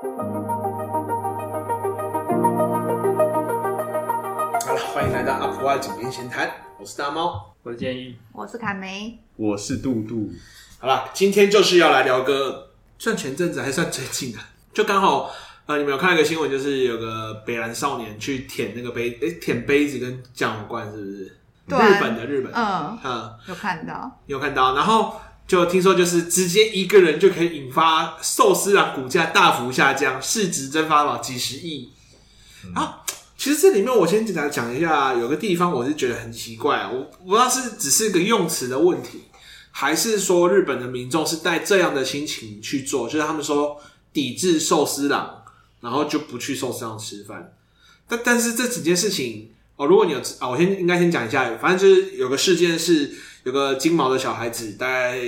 好了，欢迎来到阿普蛙井边闲谈，我是大猫，我的建议，我是卡梅，我是杜杜。好了，今天就是要来聊个算前阵子还算最近的，就刚好呃，你们有看到一个新闻，就是有个北兰少年去舔那个杯，诶、欸，舔杯子跟酱油罐，是不是？日本的日本。的，嗯嗯，有看到，有看到，然后就听说就是直接一个人就可以引发寿司郎股价大幅下降，市值蒸发了几十亿。嗯、啊，其实这里面我先简单讲一下，有个地方我是觉得很奇怪，我不知道是只是个用词的问题，还是说日本的民众是带这样的心情去做，就是他们说抵制寿司郎，然后就不去寿司郎吃饭。但但是这几件事情。哦，如果你有啊，我先应该先讲一下，反正就是有个事件是有个金毛的小孩子，大概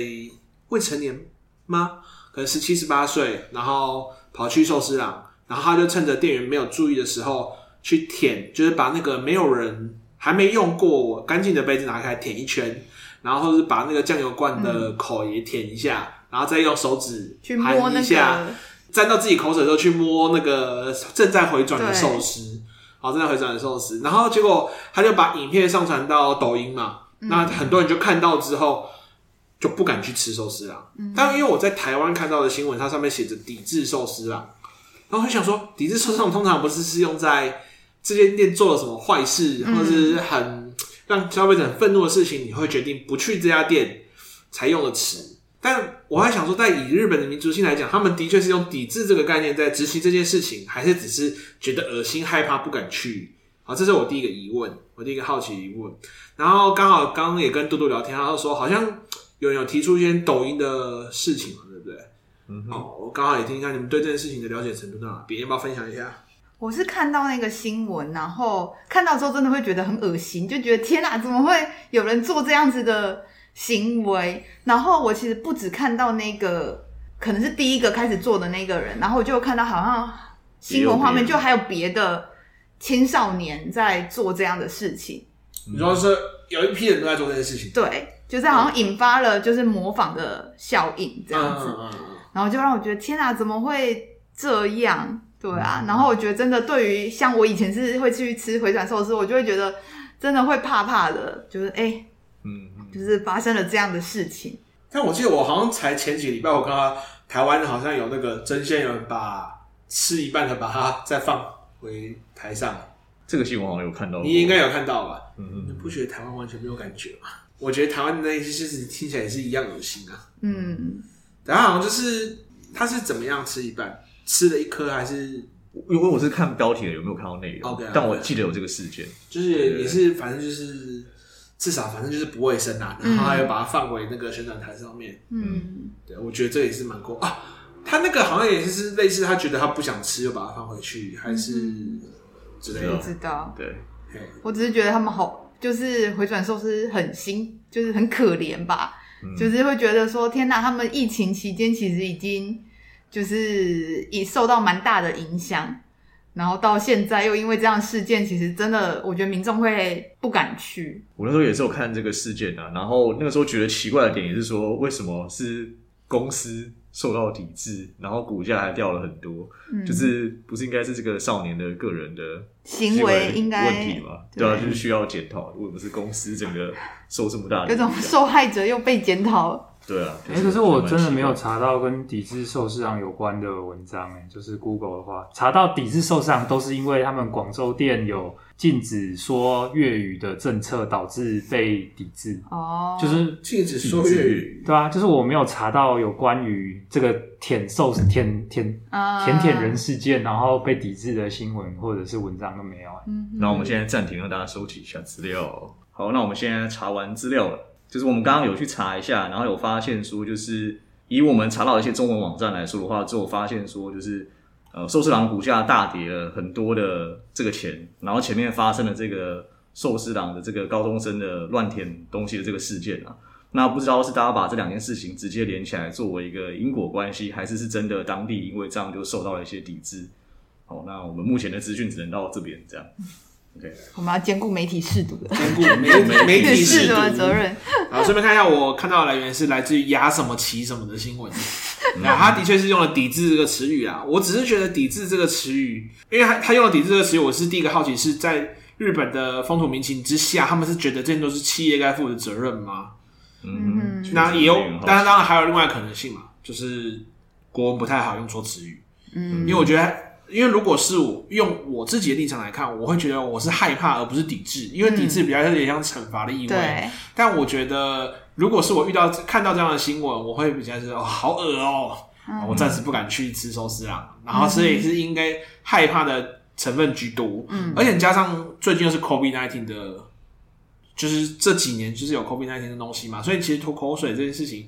未成年吗？可能十七十八岁，然后跑去寿司郎，然后他就趁着店员没有注意的时候去舔，就是把那个没有人还没用过干净的杯子拿开舔一圈，然后是把那个酱油罐的口也舔一下，嗯、然后再用手指去摸一下，沾到自己口水的时候去摸那个正在回转的寿司。好，正在回转的寿司，然后结果他就把影片上传到抖音嘛，嗯、那很多人就看到之后就不敢去吃寿司郎。嗯、但因为我在台湾看到的新闻，它上面写着抵制寿司郎，然后我就想说，抵制寿司郎通常不是是用在这间店做了什么坏事，或者是很让消费者很愤怒的事情，你会决定不去这家店才用的词。但我还想说，在以日本的民族性来讲，他们的确是用抵制这个概念在执行这件事情，还是只是觉得恶心、害怕、不敢去？好，这是我第一个疑问，我第一个好奇疑问。然后刚好刚刚也跟嘟嘟聊天，他说好像有人有提出一些抖音的事情嘛，对不对？嗯哼，好，我刚好也听一下你们对这件事情的了解程度到哪边，要不要分享一下？我是看到那个新闻，然后看到之后真的会觉得很恶心，就觉得天哪，怎么会有人做这样子的？行为，然后我其实不止看到那个可能是第一个开始做的那个人，然后我就看到好像新闻画面就还有别的青少年在做这样的事情。你说是有一批人都在做这件事情？对，就是好像引发了就是模仿的效应这样子，嗯嗯嗯嗯、然后就让我觉得天哪，怎么会这样？对啊，嗯、然后我觉得真的对于像我以前是会去吃回转寿司，我就会觉得真的会怕怕的，就是哎。嗯，就是发生了这样的事情。但我记得我好像才前几个礼拜，我看到台湾好像有那个真鲜人把吃一半的把它再放回台上。这个新闻好像有看到，你应该有看到吧？嗯嗯，你不觉得台湾完全没有感觉吗？我觉得台湾的那些事情听起来也是一样恶心啊。嗯，然后好像就是他是怎么样吃一半，吃了一颗还是？因为我是看标题的，有没有看到内容？Okay, okay. 但我记得有这个事件，就是也是反正就是。至少反正就是不卫生啊，然后还有把它放回那个旋转台上面。嗯，对，我觉得这也是蛮过啊。他那个好像也是类似，他觉得他不想吃，又把它放回去，还是之类的。不知道。对，我只是觉得他们好，就是回转寿司很心，就是很可怜吧。嗯、就是会觉得说，天哪，他们疫情期间其实已经就是已受到蛮大的影响。然后到现在又因为这样事件，其实真的，我觉得民众会不敢去。我那时候也是有看这个事件啊，然后那个时候觉得奇怪的点也是说，为什么是公司受到抵制，然后股价还掉了很多？嗯、就是不是应该是这个少年的个人的行为应该问题吗？对啊，就是需要检讨，为什么是公司整个受这么大的？有种受害者又被检讨。对啊，哎、欸，可是我真的没有查到跟抵制寿司郎有关的文章，哎，就是 Google 的话，查到抵制寿司郎都是因为他们广州店有禁止说粤语的政策导致被抵制。哦，就是禁止说粤语，对啊，就是我没有查到有关于这个舔寿司舔舔舔舔人事件，然后被抵制的新闻或者是文章都没有。嗯，那我们现在暂停，让大家收集一下资料。好，那我们现在查完资料了。就是我们刚刚有去查一下，然后有发现说，就是以我们查到一些中文网站来说的话，之后发现说，就是呃寿司郎股价大跌了很多的这个钱，然后前面发生了这个寿司郎的这个高中生的乱舔东西的这个事件啊，那不知道是大家把这两件事情直接连起来作为一个因果关系，还是是真的当地因为这样就受到了一些抵制？好，那我们目前的资讯只能到这边这样。对，我们要兼顾媒体识读的，兼顾媒媒体识读的责任。好，顺便看一下，我看到的来源是来自于牙什么奇什么的新闻。那他的确是用了“抵制”这个词语啊。我只是觉得“抵制”这个词语，因为他他用了“抵制”这个词语，我是第一个好奇是在日本的风土民情之下，他们是觉得这些都是企业该负的责任吗？嗯，那也有，当然当然还有另外可能性嘛，就是国文不太好用错词语。嗯，因为我觉得，因为如果是我用我自己的立场来看，我会觉得我是害怕而不是抵制，因为抵制比较有点像惩罚的意味。对。但我觉得，如果是我遇到看到这样的新闻，我会比较是哦，好恶哦，我暂时不敢去吃寿司郎。然后所以是应该害怕的成分居多。嗯，而且加上最近又是 COVID-19 的，就是这几年就是有 COVID-19 的东西嘛，所以其实吐口水这件事情，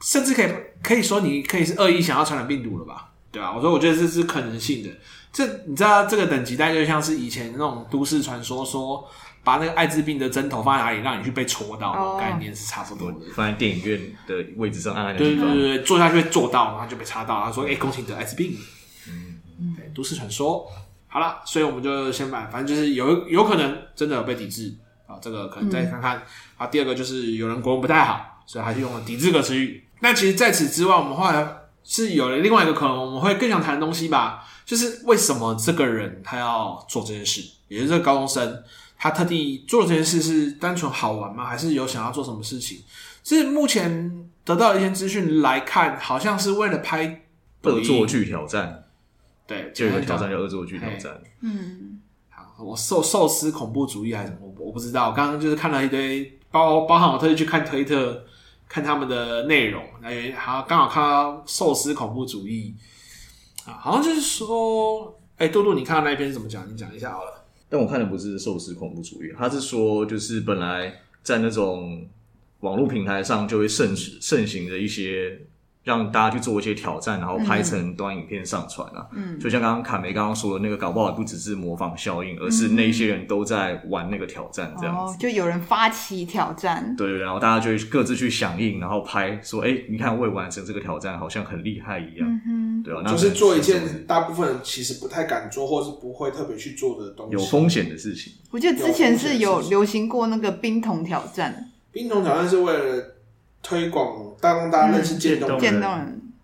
甚至可以可以说你可以是恶意想要传染病毒了吧？对啊，我说我觉得这是可能性的。这你知道这个等级大概就像是以前那种都市传说，说把那个艾滋病的针头放在哪里，让你去被戳到，哦、概念是差不多的。放在电影院的位置上，按按对对对对，坐下去会坐到，然后就被插到。他说：“哎、欸，恭喜得艾滋病。”嗯，对，都市传说。好了，所以我们就先把，反正就是有有可能真的有被抵制啊，这个可能再看看。啊、嗯，第二个就是有人国文不太好，所以还是用了抵制这个词语。那其实在此之外，我们后来。是有了另外一个可能，我们会更想谈的东西吧？就是为什么这个人他要做这件事？也就是这个高中生，他特地做这件事是单纯好玩吗？还是有想要做什么事情？是目前得到的一些资讯来看，好像是为了拍恶作剧挑战。对，就有个挑战叫恶作剧挑战。嗯，好，我寿寿司恐怖主义还是什么？我不知道。我刚刚就是看了一堆包包含我特意去看推特。看他们的内容，哎，好，刚好看到寿司恐怖主义啊，好像就是说，哎，杜杜，你看到那一篇是怎么讲？你讲一下好了。但我看的不是寿司恐怖主义，他是说，就是本来在那种网络平台上就会盛盛行的一些。让大家去做一些挑战，然后拍成短影片上传啊。嗯，就像刚刚卡梅刚刚说的那个，搞不好不只是模仿效应，而是那些人都在玩那个挑战，这样子。哦，就有人发起挑战。对，然后大家就会各自去响应，然后拍说：“哎，你看未完成这个挑战，好像很厉害一样。”嗯哼，对啊，那就是做一件大部分人其实不太敢做，或是不会特别去做的东西，有风险的事情。我记得之前是有流行过那个冰桶挑战。冰桶挑战是为了。推广，让大家认识渐冻人，人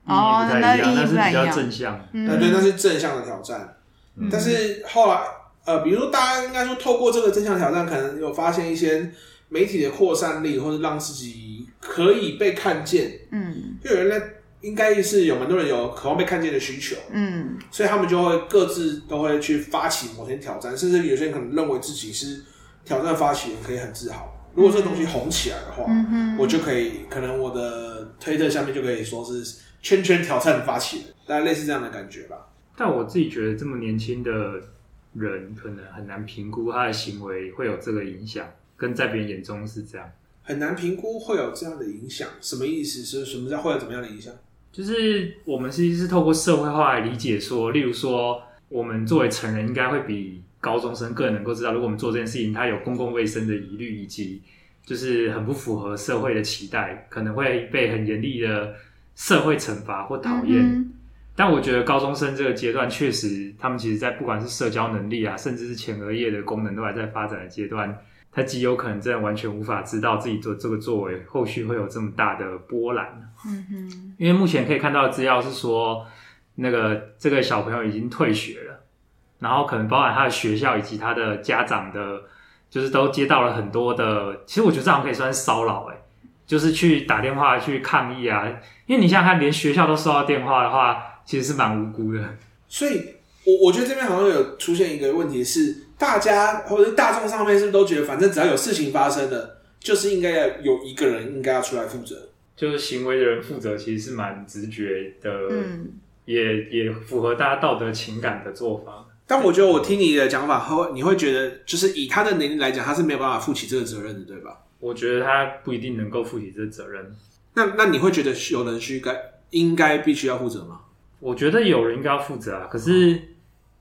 哦，那意义是比较正向，对对，那是正向的挑战。嗯、但是后来，呃，比如说大家应该说，透过这个正向挑战，可能有发现一些媒体的扩散力，或者让自己可以被看见。嗯，就有人呢，应该是有蛮多人有渴望被看见的需求。嗯，所以他们就会各自都会去发起某些挑战，甚至有些人可能认为自己是挑战发起人，可以很自豪。如果这个东西红起来的话，嗯、哼我就可以，可能我的推特下面就可以说是圈圈挑战的发起人，大概类似这样的感觉吧。但我自己觉得，这么年轻的人，可能很难评估他的行为会有这个影响，跟在别人眼中是这样。很难评估会有这样的影响，什么意思？是什么叫会有怎么样的影响？就是我们其实是透过社会化来理解说，例如说，我们作为成人应该会比。高中生更能够知道，如果我们做这件事情，它有公共卫生的疑虑，以及就是很不符合社会的期待，可能会被很严厉的社会惩罚或讨厌。但我觉得高中生这个阶段，确实他们其实，在不管是社交能力啊，甚至是前额叶的功能都还在发展的阶段，他极有可能真的完全无法知道自己做这个作为后续会有这么大的波澜。嗯哼，因为目前可以看到的资料是说，那个这个小朋友已经退学了。然后可能包含他的学校以及他的家长的，就是都接到了很多的。其实我觉得这样可以算是骚扰，哎，就是去打电话去抗议啊。因为你想想看，连学校都收到电话的话，其实是蛮无辜的。所以，我我觉得这边好像有出现一个问题是，大家或者是大众上面是不是都觉得，反正只要有事情发生了，就是应该要有一个人应该要出来负责，就是行为的人负责，其实是蛮直觉的，嗯，也也符合大家道德情感的做法。但我觉得我听你的讲法后，你会觉得就是以他的能力来讲，他是没有办法负起这个责任的，对吧？我觉得他不一定能够负起这个责任。那那你会觉得有人需该应该必须要负责吗？我觉得有人应该要负责啊。可是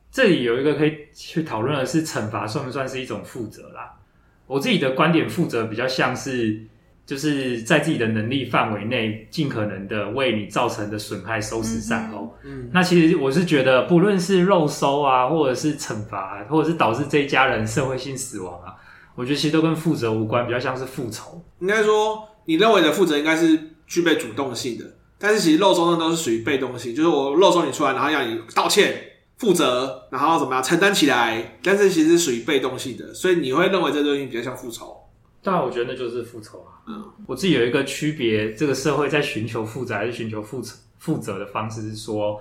这里有一个可以去讨论的是，惩罚算不算是一种负责啦？我自己的观点，负责比较像是。就是在自己的能力范围内，尽可能的为你造成的损害收拾善后。嗯，那其实我是觉得，不论是肉收啊，或者是惩罚，或者是导致这一家人社会性死亡啊，我觉得其实都跟负责无关，比较像是复仇。应该说，你认为的负责应该是具备主动性的，但是其实肉搜呢都是属于被动性，就是我肉搜你出来，然后要你道歉、负责，然后怎么样承担起来，但是其实是属于被动性的，所以你会认为这东西比较像复仇。当然，我觉得那就是复仇啊。嗯，我自己有一个区别，这个社会在寻求负责还是寻求负责负责的方式是说，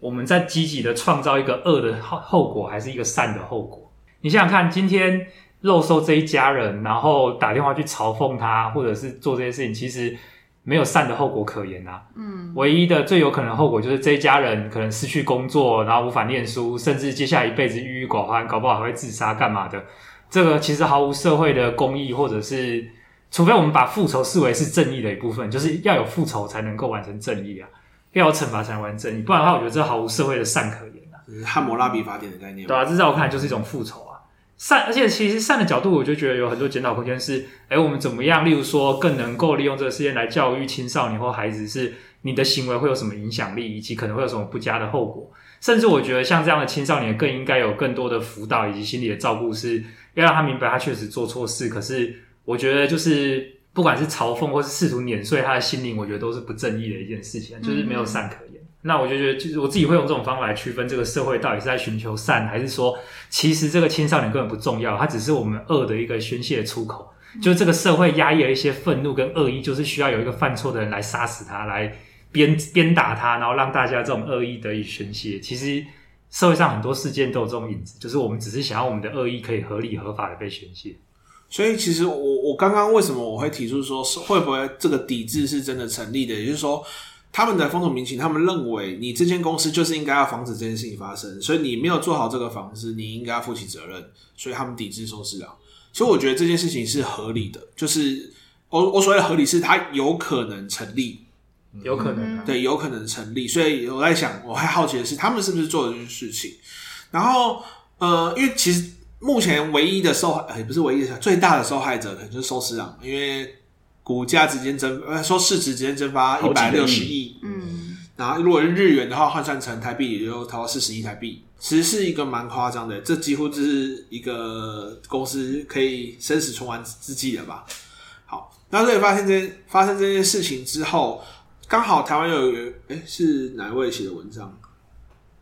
我们在积极的创造一个恶的后后果，还是一个善的后果？你想想看，今天肉搜这一家人，然后打电话去嘲讽他，或者是做这些事情，其实没有善的后果可言啊。嗯，唯一的最有可能的后果就是这一家人可能失去工作，然后无法念书，甚至接下来一辈子郁郁寡欢，搞不好还会自杀干嘛的。这个其实毫无社会的公义，或者是除非我们把复仇视为是正义的一部分，就是要有复仇才能够完成正义啊，要有惩罚才能完成正义，不然的话，我觉得这毫无社会的善可言啊。汉谟拉比法典的概念，对啊，这在我看来就是一种复仇啊。善，而且其实善的角度，我就觉得有很多检讨空间是，哎，我们怎么样？例如说，更能够利用这个事件来教育青少年或孩子，是你的行为会有什么影响力，以及可能会有什么不佳的后果。甚至我觉得，像这样的青少年更应该有更多的辅导以及心理的照顾，是要让他明白他确实做错事。可是，我觉得就是不管是嘲讽或是试图碾碎他的心灵，我觉得都是不正义的一件事情，就是没有善可言。嗯、那我就觉得，就是我自己会用这种方法来区分这个社会到底是在寻求善，还是说其实这个青少年根本不重要，他只是我们恶的一个宣泄出口。就这个社会压抑了一些愤怒跟恶意，就是需要有一个犯错的人来杀死他来。鞭鞭打他，然后让大家这种恶意得以宣泄。其实社会上很多事件都有这种影子，就是我们只是想要我们的恶意可以合理合法的被宣泄。所以，其实我我刚刚为什么我会提出说，会不会这个抵制是真的成立的？也就是说，他们的风土民情，他们认为你这间公司就是应该要防止这件事情发生，所以你没有做好这个防治，你应该要负起责任。所以他们抵制寿司郎。其实我觉得这件事情是合理的，就是我我所谓的合理是它有可能成立。有可能、啊，对，有可能成立。所以我在想，我还好奇的是，他们是不是做了这件事情？然后，呃，因为其实目前唯一的受害，也不是唯一的，最大的受害者可能就是寿司郎，因为股价直接蒸，呃，说市值直接蒸发一百六十亿，嗯，然后如果是日元的话，换算成台币也就超过四十亿台币，其实是一个蛮夸张的，这几乎就是一个公司可以生死存亡之际了吧？好，那所以发现这发生这件事情之后。刚好台湾有一个，哎、欸，是哪一位写的文章？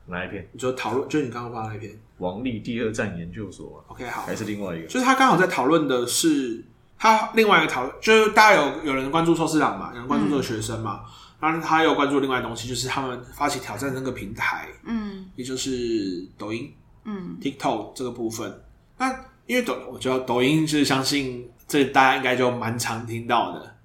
哪一篇？你说讨论，就是你刚刚发的那一篇，王力第二战研究所。OK，好，还是另外一个？就是他刚好在讨论的是他另外一个讨论，就是大家有有人关注寿司郎嘛，有人关注这个学生嘛，然后、嗯、他有关注另外东西，就是他们发起挑战那个平台，嗯，也就是抖音，嗯，TikTok 这个部分。那因为抖，我觉得抖音就是相信这大家应该就蛮常听到的。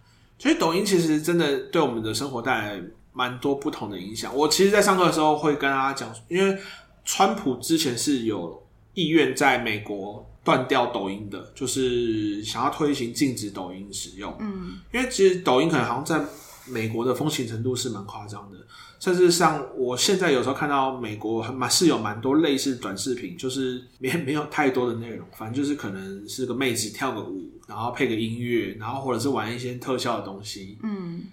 所以抖音其实真的对我们的生活带来蛮多不同的影响。我其实，在上课的时候会跟大家讲，因为川普之前是有意愿在美国断掉抖音的，就是想要推行禁止抖音使用。嗯，因为其实抖音可能好像在美国的风行程度是蛮夸张的。甚至像我现在有时候看到美国蛮是有蛮多类似短视频，就是没没有太多的内容，反正就是可能是个妹子跳个舞，然后配个音乐，然后或者是玩一些特效的东西，嗯，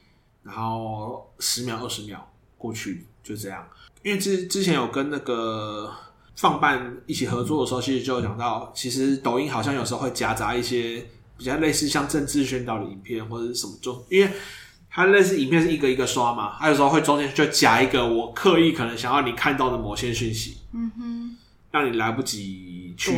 然后十秒二十秒过去就这样。因为之之前有跟那个放办一起合作的时候，其实就有讲到，其实抖音好像有时候会夹杂一些比较类似像政治宣导的影片或者是什么，就因为。它类似影片是一个一个刷嘛，它有时候会中间就夹一个我刻意可能想要你看到的某些讯息，嗯哼，让你来不及去。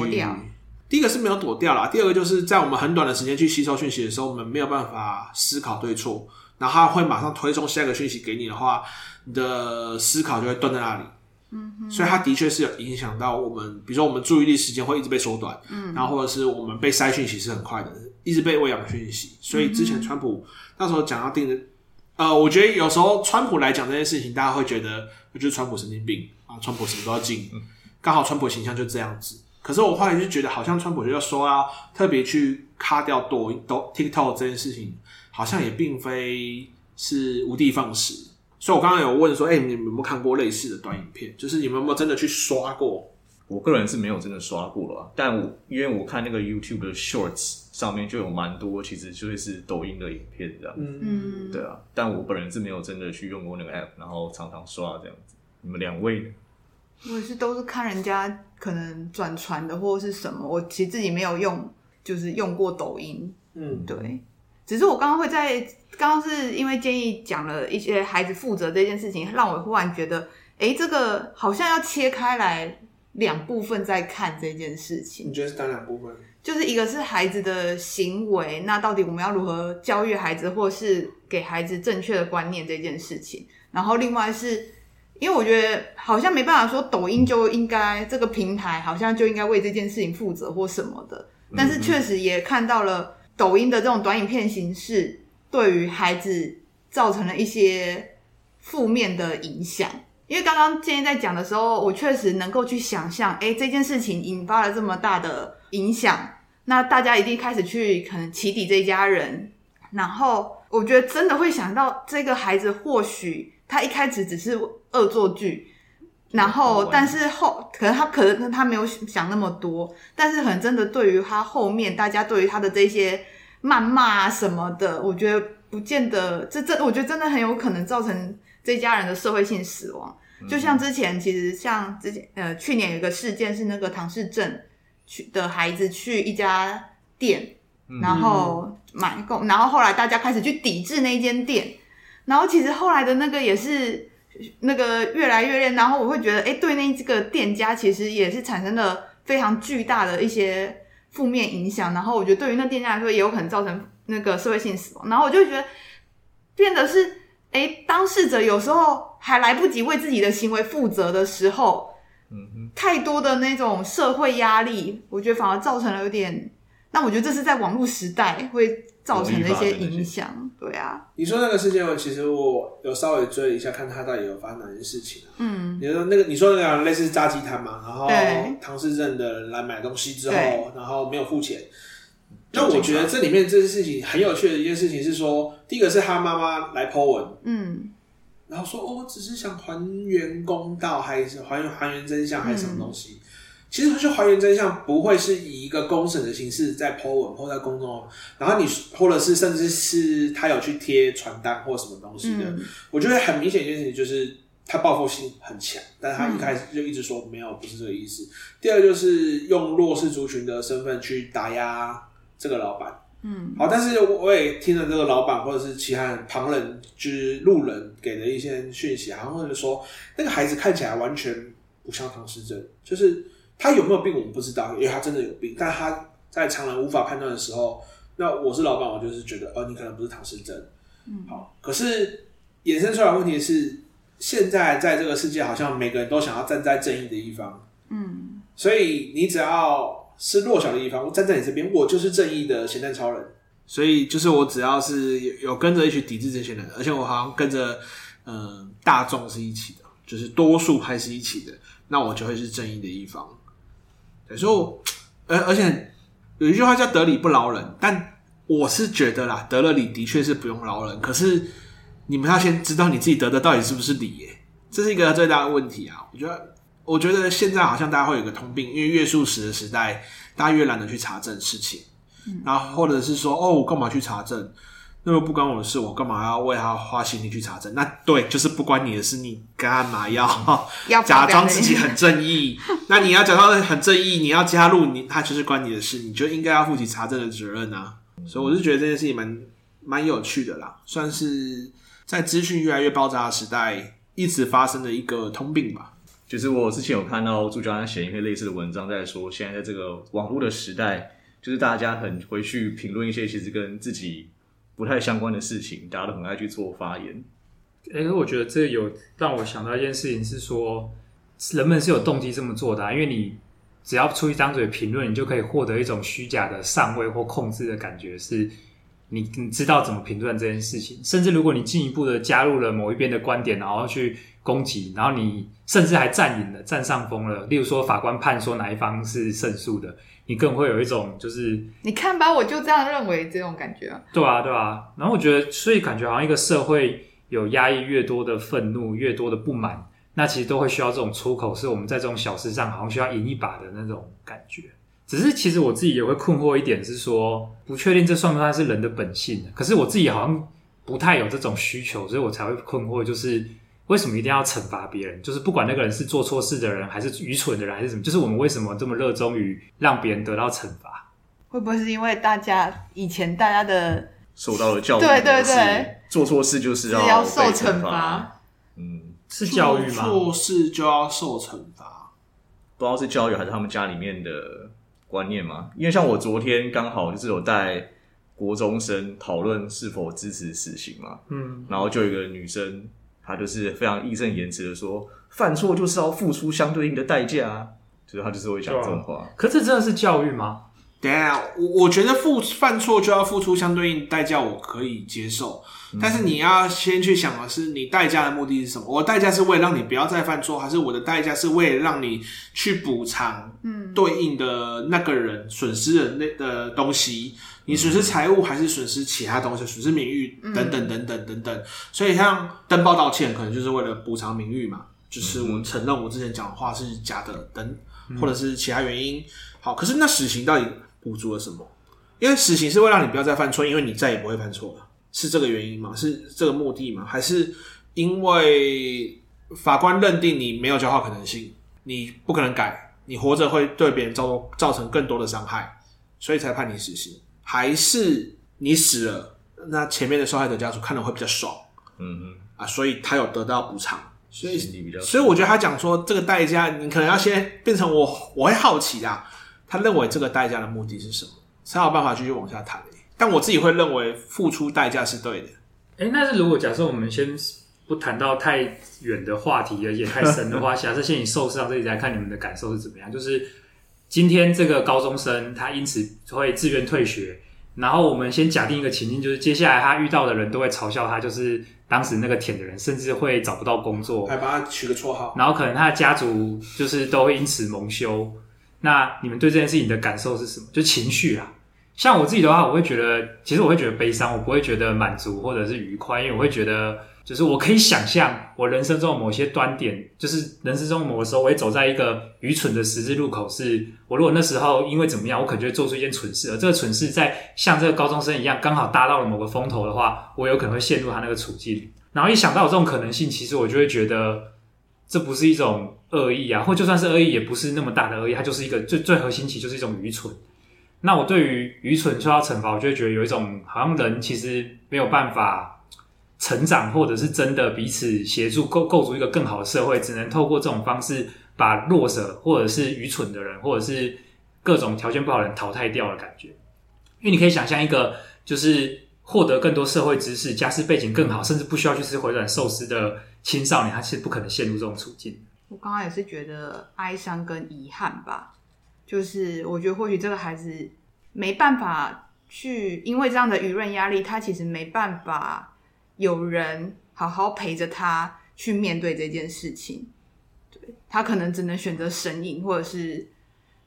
第一个是没有躲掉啦，第二个就是在我们很短的时间去吸收讯息的时候，我们没有办法思考对错，然后它会马上推送下一个讯息给你的话，你的思考就会断在那里，嗯哼，所以它的确是有影响到我们，比如说我们注意力时间会一直被缩短，嗯，然后或者是我们被筛讯息是很快的，一直被喂养讯息，所以之前川普那时候讲到定的。呃，我觉得有时候川普来讲这件事情，大家会觉得，我觉得川普神经病啊，川普什么都要禁，刚好川普形象就这样子。可是我后来就觉得，好像川普就要说啊特别去卡掉抖音、抖 TikTok 这件事情，好像也并非是无的放矢。所以我刚刚有问说，哎、欸，你们有没有看过类似的短影片？就是你们有没有真的去刷过？我个人是没有真的刷过了，但我因为我看那个 YouTube 的 Shorts 上面就有蛮多，其实就会是抖音的影片这样，嗯，对啊，但我本人是没有真的去用过那个 App，然后常常刷这样子。你们两位呢？我也是都是看人家可能转传的或者是什么，我其实自己没有用，就是用过抖音，嗯，对。只是我刚刚会在刚刚是因为建议讲了一些孩子负责这件事情，让我忽然觉得，哎，这个好像要切开来两部分再看这件事情。你觉得是哪两部分？就是一个是孩子的行为，那到底我们要如何教育孩子，或是给孩子正确的观念这件事情。然后另外是，因为我觉得好像没办法说抖音就应该这个平台好像就应该为这件事情负责或什么的，但是确实也看到了抖音的这种短影片形式对于孩子造成了一些负面的影响。因为刚刚建议在讲的时候，我确实能够去想象，哎，这件事情引发了这么大的影响，那大家一定开始去可能起底这一家人，然后我觉得真的会想到这个孩子，或许他一开始只是恶作剧，然后但是后可能他可能他没有想那么多，但是可能真的对于他后面大家对于他的这些谩骂啊什么的，我觉得不见得这这，我觉得真的很有可能造成这家人的社会性死亡。就像之前，其实像之前，呃，去年有一个事件是那个唐氏症去的孩子去一家店，然后买购，然后后来大家开始去抵制那间店，然后其实后来的那个也是那个越来越练，然后我会觉得，哎，对那这个店家其实也是产生了非常巨大的一些负面影响，然后我觉得对于那店家来说也有可能造成那个社会性死亡，然后我就觉得变得是。哎，当事者有时候还来不及为自己的行为负责的时候，嗯哼，太多的那种社会压力，我觉得反而造成了有点。那我觉得这是在网络时代会造成的一些影响，对啊。你说那个事件，其实我有稍微追了一下，看他到底有发生哪些事情啊。嗯，你说那个，你说那个类似炸鸡摊嘛，然后唐氏症的人来买东西之后，然后没有付钱。那我觉得这里面这件事情很有趣的一件事情是说，第一个是他妈妈来 po 文，嗯，然后说哦，只是想还原公道，还是还原还原真相，还是什么东西？嗯、其实他去还原真相，不会是以一个公审的形式在 po 文或在公众，然后你或者是甚至是他有去贴传单或什么东西的，嗯、我觉得很明显一件事情就是他报复性很强，但他一开始就一直说没有，不是这个意思。第二就是用弱势族群的身份去打压。这个老板，嗯，好，但是我也听了这个老板或者是其他人旁人，就是路人给的一些讯息，好像或者说那个孩子看起来完全不像唐诗正，就是他有没有病我们不知道，因为他真的有病，但他在常人无法判断的时候，那我是老板，我就是觉得，哦，你可能不是唐氏症，嗯，好，可是衍生出来的问题是，现在在这个世界，好像每个人都想要站在正义的一方，嗯，所以你只要。是弱小的一方，我站在你这边，我就是正义的咸蛋超人。所以就是我只要是有有跟着一起抵制这些人，而且我好像跟着嗯、呃、大众是一起的，就是多数派是一起的，那我就会是正义的一方。所以说，而而且有一句话叫得理不饶人，但我是觉得啦，得了理的确是不用饶人，可是你们要先知道你自己得的到底是不是理耶，这是一个最大的问题啊，我觉得。我觉得现在好像大家会有个通病，因为越速食的时代，大家越懒得去查证事情，嗯、然后或者是说，哦，我干嘛去查证？那么不关我的事，我干嘛要为他花心力去查证？那对，就是不关你的事，你干嘛要要假装自己很正义？那你要假装很正义，你要加入你，他就是关你的事，你就应该要负起查证的责任啊！所以我是觉得这件事情蛮蛮有趣的啦，算是在资讯越来越爆炸的时代，一直发生的一个通病吧。就是我之前有看到朱教安写一篇类似的文章，在说现在在这个网络的时代，就是大家很回去评论一些其实跟自己不太相关的事情，大家都很爱去做发言。哎、我觉得这有让我想到一件事情，是说人们是有动机这么做的、因为你只要出一张嘴评论，你就可以获得一种虚假的上位或控制的感觉，是你你知道怎么评论这件事情，甚至如果你进一步的加入了某一边的观点，然后去。攻击，然后你甚至还占领了、占上风了。例如说，法官判说哪一方是胜诉的，你更会有一种就是你看吧，我就这样认为这种感觉啊。对啊，对啊。然后我觉得，所以感觉好像一个社会有压抑越多的愤怒、越多的不满，那其实都会需要这种出口，是我们在这种小事上好像需要赢一把的那种感觉。只是其实我自己也会困惑一点，是说不确定这算不算是人的本性。可是我自己好像不太有这种需求，所以我才会困惑，就是。为什么一定要惩罚别人？就是不管那个人是做错事的人，还是愚蠢的人，还是什么？就是我们为什么这么热衷于让别人得到惩罚？会不会是因为大家以前大家的受到了教育，对对对，做错事就是要要受惩罚。嗯，是教育吗？做错事就要受惩罚，不知道是教育还是他们家里面的观念嘛？因为像我昨天刚好就是有带国中生讨论是否支持死刑嘛，嗯，然后就有一个女生，她就是非常义正言辞的说，犯错就是要付出相对应的代价啊，就是她就是会讲这种话。可这真的是教育吗？等下，我我觉得付犯错就要付出相对应代价，我可以接受。但是你要先去想的是，你代价的目的是什么？我代价是为了让你不要再犯错，还是我的代价是为了让你去补偿，嗯，对应的那个人损失的那的东西？你损失财物，还是损失其他东西？损失名誉等等等等等等。所以像登报道歉，可能就是为了补偿名誉嘛，就是我承认我之前讲的话是假的，等或者是其他原因。好，可是那死刑到底？补足了什么？因为死刑是为让你不要再犯错，因为你再也不会犯错了，是这个原因吗？是这个目的吗？还是因为法官认定你没有交换可能性，你不可能改，你活着会对别人造造成更多的伤害，所以才判你死刑？还是你死了，那前面的受害者家属看了会比较爽？嗯嗯啊，所以他有得到补偿，所以所以我觉得他讲说这个代价，你可能要先变成我，我会好奇啊。他认为这个代价的目的是什么？才有办法继续往下谈。但我自己会认为付出代价是对的。哎、欸，那是如果假设我们先不谈到太远的话题，而且太深的话，假设先以受伤这里来看，你们的感受是怎么样？就是今天这个高中生他因此会自愿退学，然后我们先假定一个情境，就是接下来他遇到的人都会嘲笑他，就是当时那个舔的人，甚至会找不到工作，还把他取个绰号，然后可能他的家族就是都会因此蒙羞。那你们对这件事情的感受是什么？就情绪啊，像我自己的话，我会觉得，其实我会觉得悲伤，我不会觉得满足或者是愉快，因为我会觉得，就是我可以想象我人生中某些端点，就是人生中某个时候，我会走在一个愚蠢的十字路口，是我如果那时候因为怎么样，我可能就会做出一件蠢事，而这个蠢事在像这个高中生一样，刚好搭到了某个风头的话，我有可能会陷入他那个处境。然后一想到有这种可能性，其实我就会觉得。这不是一种恶意啊，或就算是恶意，也不是那么大的恶意，它就是一个最最核心，其实就是一种愚蠢。那我对于愚蠢受到惩罚，我就会觉得有一种好像人其实没有办法成长，或者是真的彼此协助构构筑一个更好的社会，只能透过这种方式把弱者或者是愚蠢的人，或者是各种条件不好的人淘汰掉的感觉。因为你可以想象一个就是。获得更多社会知识、家世背景更好，甚至不需要去吃回转寿司的青少年，他其实不可能陷入这种处境。我刚刚也是觉得哀伤跟遗憾吧，就是我觉得或许这个孩子没办法去，因为这样的舆论压力，他其实没办法有人好好陪着他去面对这件事情。对，他可能只能选择神隐，或者是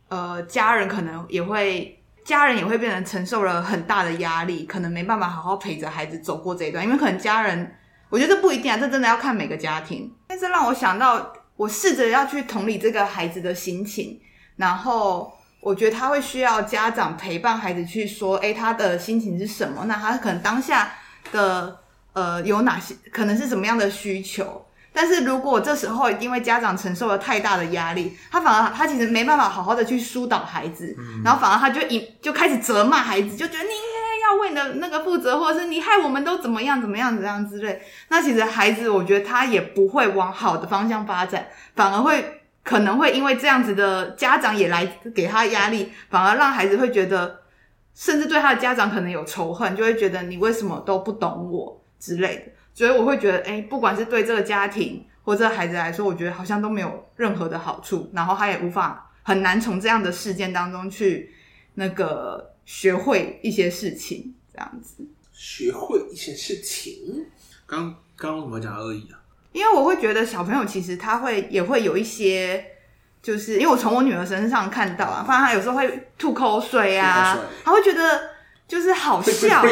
呃，家人可能也会。家人也会变成承受了很大的压力，可能没办法好好陪着孩子走过这一段，因为可能家人，我觉得这不一定啊，这真的要看每个家庭。但是让我想到，我试着要去同理这个孩子的心情，然后我觉得他会需要家长陪伴孩子去说，诶，他的心情是什么？那他可能当下的呃有哪些，可能是什么样的需求？但是如果这时候因为家长承受了太大的压力，他反而他其实没办法好好的去疏导孩子，嗯、然后反而他就一就开始责骂孩子，就觉得你应该要为你的那个负责，或者是你害我们都怎么样怎么样怎样之类。那其实孩子我觉得他也不会往好的方向发展，反而会可能会因为这样子的家长也来给他压力，反而让孩子会觉得，甚至对他的家长可能有仇恨，就会觉得你为什么都不懂我之类的。所以我会觉得，哎，不管是对这个家庭或者孩子来说，我觉得好像都没有任何的好处，然后他也无法很难从这样的事件当中去那个学会一些事情，这样子。学会一些事情？刚刚怎么讲恶意啊？因为我会觉得小朋友其实他会也会有一些，就是因为我从我女儿身上看到啊，发现她有时候会吐口水啊，她会觉得就是好笑。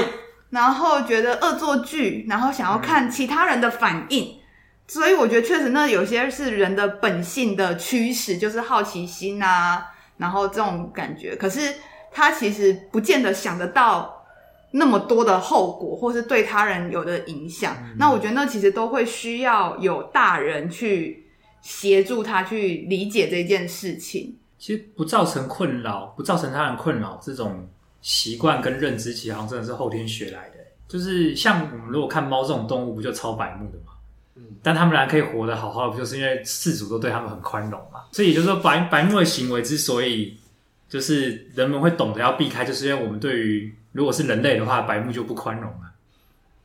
然后觉得恶作剧，然后想要看其他人的反应，嗯、所以我觉得确实那有些是人的本性的驱使，就是好奇心啊，然后这种感觉。可是他其实不见得想得到那么多的后果，或是对他人有的影响。嗯、那我觉得那其实都会需要有大人去协助他去理解这件事情。其实不造成困扰，不造成他人困扰这种。习惯跟认知，其实好像真的是后天学来的。就是像我们如果看猫这种动物，不就超白目的吗？嗯，但他们俩可以活得好好的，不就是因为饲主都对他们很宽容嘛？所以也就是说白，白白目的行为之所以就是人们会懂得要避开，就是因为我们对于如果是人类的话，白目就不宽容了。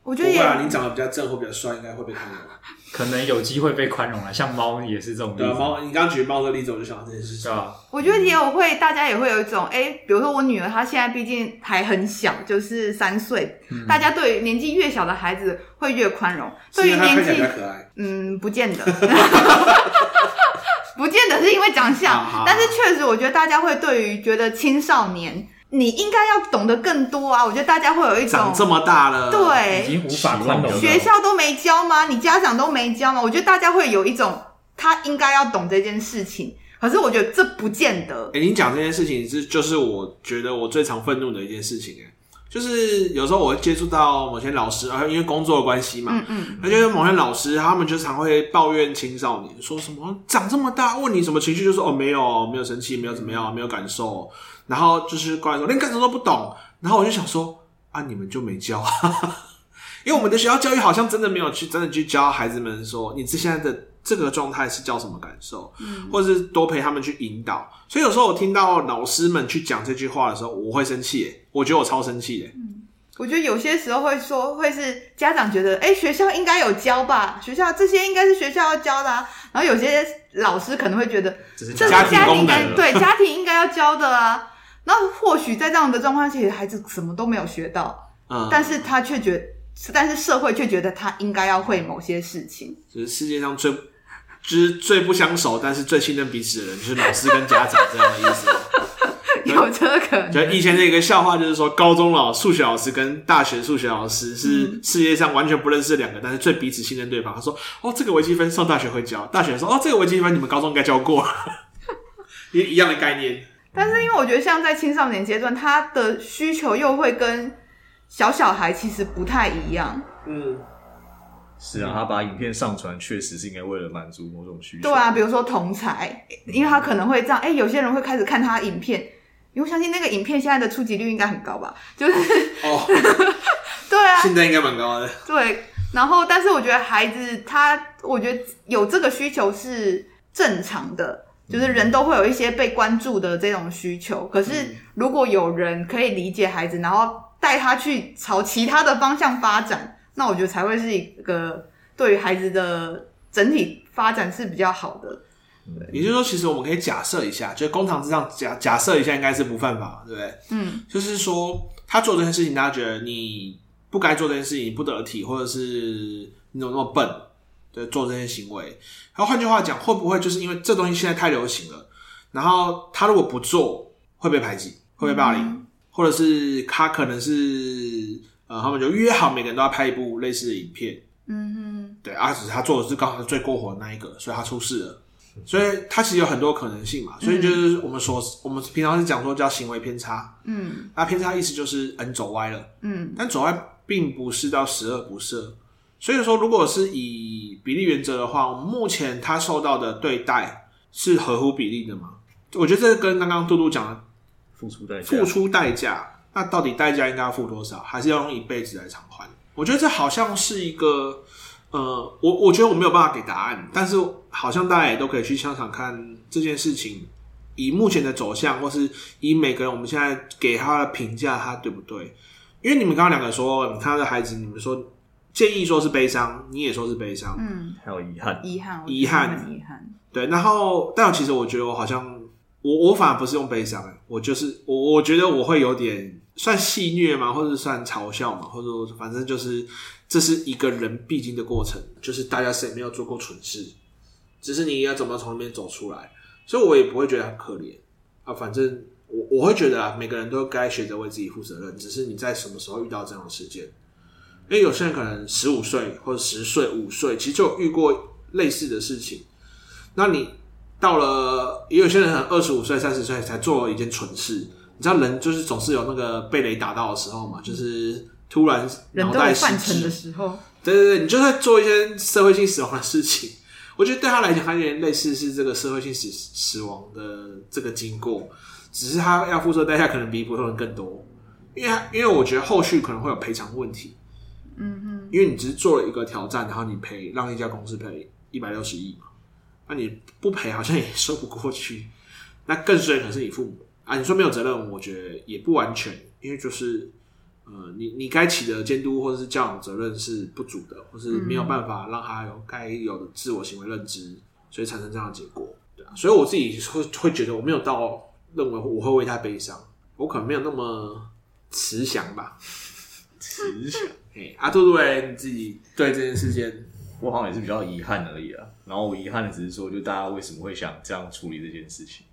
我觉得也，你长得比较正或比较帅，应该会被宽容。可能有机会被宽容了，像猫也是这种例子。对，猫，你刚刚举猫的例子，我就想到这件事情。啊，我觉得也有会，大家也会有一种，哎、欸，比如说我女儿，她现在毕竟还很小，就是三岁，嗯、大家对于年纪越小的孩子会越宽容。对于年纪，嗯，不见得，不见得是因为长相，好好好，但是确实，我觉得大家会对于觉得青少年。你应该要懂得更多啊！我觉得大家会有一种长这么大了，对，已经无法宽容。学校都没教吗？你家长都没教吗？我觉得大家会有一种他应该要懂这件事情，可是我觉得这不见得。哎、欸，你讲这件事情是就是我觉得我最常愤怒的一件事情哎，就是有时候我会接触到某些老师，啊，因为工作的关系嘛，嗯嗯，而且某些老师他们就常会抱怨青少年，说什么长这么大，问你什么情绪，就说哦没有，没有生气，没有怎么样，没有感受。然后就是过来说连感受都不懂，然后我就想说啊，你们就没教，因为我们的学校教育好像真的没有去真的去教孩子们说，你这现在的这个状态是叫什么感受，嗯，或者是多陪他们去引导。所以有时候我听到老师们去讲这句话的时候，我会生气，耶，我觉得我超生气的。嗯，我觉得有些时候会说会是家长觉得，哎，学校应该有教吧，学校这些应该是学校要教的啊。然后有些老师可能会觉得，这是家庭应该对 家庭应该要教的啊。那或许在这样的状况下，其实孩子什么都没有学到，嗯，但是他却觉得，但是社会却觉得他应该要会某些事情。就是世界上最，就是最不相熟，但是最信任彼此的人，就是老师跟家长这样的意思。有这个可能。就以前的一个笑话，就是说高中老数学老师跟大学数学老师是世界上完全不认识的两个，但是最彼此信任对方。他说：“哦，这个微积分上大学会教。”大学说：“哦，这个微积分你们高中应该教过。”一一样的概念。但是因为我觉得，像在青少年阶段，他的需求又会跟小小孩其实不太一样。嗯，是啊，他把影片上传，确实是应该为了满足某种需求。对啊，比如说同才，因为他可能会这样，哎、欸，有些人会开始看他影片，因为我相信那个影片现在的触及率应该很高吧？就是哦，对啊，现在应该蛮高的。对，然后但是我觉得孩子他，我觉得有这个需求是正常的。就是人都会有一些被关注的这种需求，可是如果有人可以理解孩子，然后带他去朝其他的方向发展，那我觉得才会是一个对于孩子的整体发展是比较好的。也就是说，其实我们可以假设一下，就是公堂之上假假设一下，应该是不犯法，对不对？嗯，就是说他做这件事情，大家觉得你不该做这件事情，你不得体，或者是你怎么那么笨？做这些行为，然后换句话讲，会不会就是因为这东西现在太流行了，然后他如果不做会被排挤，会被霸凌，嗯、或者是他可能是呃，他们就约好每个人都要拍一部类似的影片，嗯哼，对，啊，只是他做的是刚好是最过火的那一个，所以他出事了，所以他其实有很多可能性嘛，所以就是我们说，我们平常是讲说叫行为偏差，嗯，那偏差意思就是嗯走歪了，嗯，但走歪并不是到十恶不赦。所以说，如果是以比例原则的话，目前他受到的对待是合乎比例的吗？我觉得这跟刚刚嘟嘟讲的付出代价，付出代价，那到底代价应该要付多少？还是要用一辈子来偿还？我觉得这好像是一个，呃，我我觉得我没有办法给答案，但是好像大家也都可以去想想看这件事情，以目前的走向，或是以每个人我们现在给他的评价，他对不对？因为你们刚刚两个说，你看他的孩子，你们说。建议说是悲伤，你也说是悲伤，嗯，还有遗憾，遗憾，遗憾，遗憾。对，然后，但其实我觉得我好像，我我反而不是用悲伤，我就是我，我觉得我会有点算戏虐嘛，或者算嘲笑嘛，或者反正就是这是一个人必经的过程，就是大家谁没有做过蠢事，只是你要怎么从里面走出来，所以我也不会觉得很可怜啊。反正我我会觉得啊，每个人都该学着为自己负责任，只是你在什么时候遇到这样的事件。因为有些人可能十五岁或者十岁、五岁，其实就有遇过类似的事情。那你到了，也有些人可能二十五岁、三十岁才做了一件蠢事。你知道，人就是总是有那个被雷打到的时候嘛，就是突然脑袋犯沉的时候。对对对，你就在做一些社会性死亡的事情。我觉得对他来讲，他有点类似是这个社会性死死亡的这个经过，只是他要付出的代价可能比普通人更多。因为因为我觉得后续可能会有赔偿问题。因为你只是做了一个挑战，然后你赔让一家公司赔一百六十亿嘛，那你不赔好像也说不过去。那更衰可能是你父母啊，你说没有责任，我觉得也不完全，因为就是呃，你你该起的监督或者是教养责任是不足的，或是没有办法让他有该有的自我行为认知，所以产生这样的结果，对啊。所以我自己会会觉得我没有到认为我会为他悲伤，我可能没有那么慈祥吧。慈祥，哎，阿兔兔，你自己对这件事件，我好像也是比较遗憾而已啊。然后我遗憾的只是说，就大家为什么会想这样处理这件事情？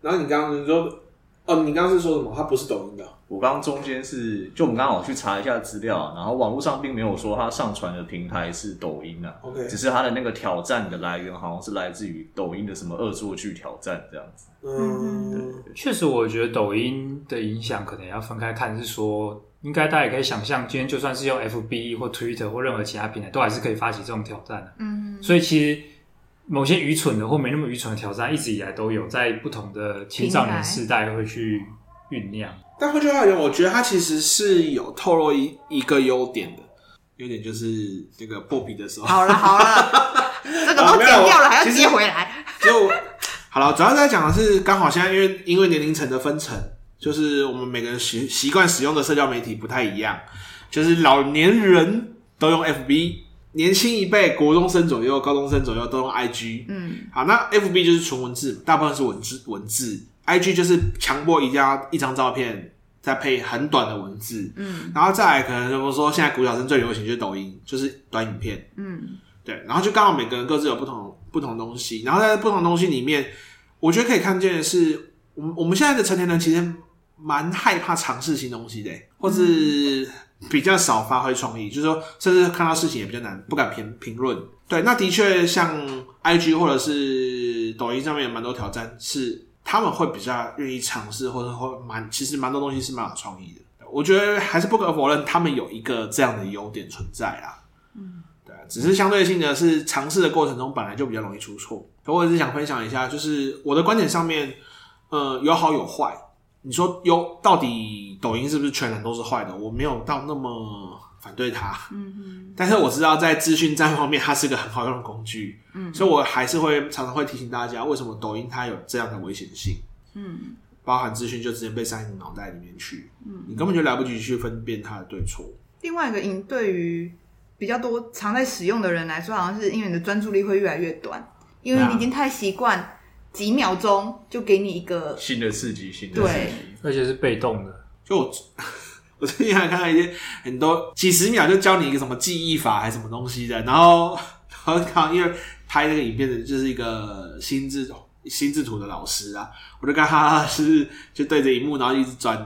然后你刚刚说，哦，你刚刚是说什么？他不是抖音的。我刚刚中间是，就我们刚好去查一下资料，然后网络上并没有说他上传的平台是抖音啊。OK，只是他的那个挑战的来源好像是来自于抖音的什么恶作剧挑战这样子。嗯，对对对，确实，我觉得抖音的影响可能要分开看，是说，应该大家也可以想象，今天就算是用 FB 或 Twitter 或任何其他平台，都还是可以发起这种挑战的。嗯，所以其实。某些愚蠢的或没那么愚蠢的挑战，一直以来都有在不同的青少年世代会去酝酿。但换句话讲，我觉得它其实是有透露一一个优点的，优点就是这个破皮的时候。好了好了，这个都剪掉了，啊、还要接回来。就好了，主要在讲的是，刚好现在因为因为年龄层的分层，就是我们每个人习习惯使用的社交媒体不太一样，就是老年人都用 FB。年轻一辈，国中生左右、高中生左右都用 IG。嗯，好，那 FB 就是纯文字，大部分是文字。文字 IG 就是强迫一定要一张照片，再配很短的文字。嗯，然后再来可能就是说，现在古小生最流行就是抖音，就是短影片。嗯，对，然后就刚好每个人各自有不同不同东西，然后在不同东西里面，我觉得可以看见的是，我们我们现在的成年人其实蛮害怕尝试新东西的，或是。比较少发挥创意，就是说，甚至看到事情也比较难，不敢评评论。对，那的确像 IG 或者是抖音上面有蛮多挑战，是他们会比较愿意尝试，或者会蛮其实蛮多东西是蛮有创意的。我觉得还是不可否认，他们有一个这样的优点存在啊。嗯，对，只是相对性的是尝试的过程中本来就比较容易出错。我只是想分享一下，就是我的观点上面，呃，有好有坏。你说有到底抖音是不是全然都是坏的？我没有到那么反对它，嗯哼。但是我知道在资讯战方面，它是个很好用的工具，嗯。所以我还是会常常会提醒大家，为什么抖音它有这样的危险性，嗯。包含资讯就直接被塞你脑袋里面去，嗯。你根本就来不及去分辨它的对错。另外一个因对于比较多常在使用的人来说，好像是因为你的专注力会越来越短，因为你已经太习惯。几秒钟就给你一个新的刺激，新的刺激，而且是被动的。就我，我最近还看到一些很多几十秒就教你一个什么记忆法还是什么东西的，然后 然后因为拍那个影片的就是一个心智心智图的老师啊，我就看他是就对着荧幕，然后一直转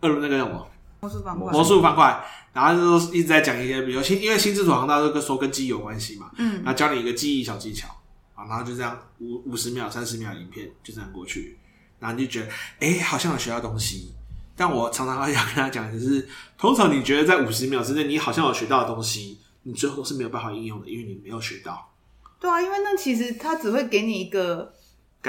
二那个什么？魔术方块，魔术方块，然后就一直在讲一些，比如心，因为心智图好像大家都说跟记忆有关系嘛，嗯，然后教你一个记忆小技巧。然后就这样五五十秒、三十秒影片就这样过去，然后你就觉得哎、欸，好像有学到东西。但我常常 要跟他讲就是，通常你觉得在五十秒之内你好像有学到的东西，你最后都是没有办法应用的，因为你没有学到。对啊，因为那其实他只会给你一个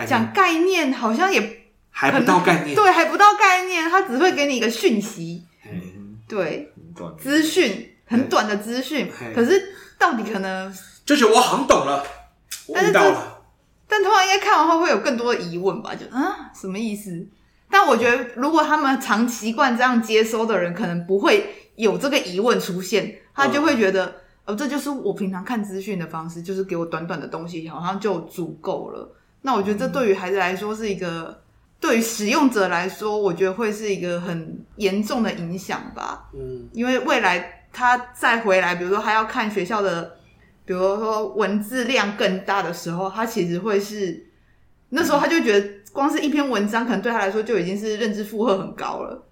讲概念，好像也还不到概念，对，还不到概念，他只会给你一个讯息，嗯，对，资讯很短的资讯，可是到底可能就觉得我好像懂了。但是这，但通常应该看完后会有更多的疑问吧？就啊，什么意思？但我觉得，如果他们常习惯这样接收的人，可能不会有这个疑问出现，他就会觉得，哦、呃，这就是我平常看资讯的方式，就是给我短短的东西，好像就足够了。那我觉得，这对于孩子来说是一个，对于使用者来说，我觉得会是一个很严重的影响吧。嗯，因为未来他再回来，比如说他要看学校的。比如说文字量更大的时候，他其实会是那时候他就觉得光是一篇文章可能对他来说就已经是认知负荷很高了。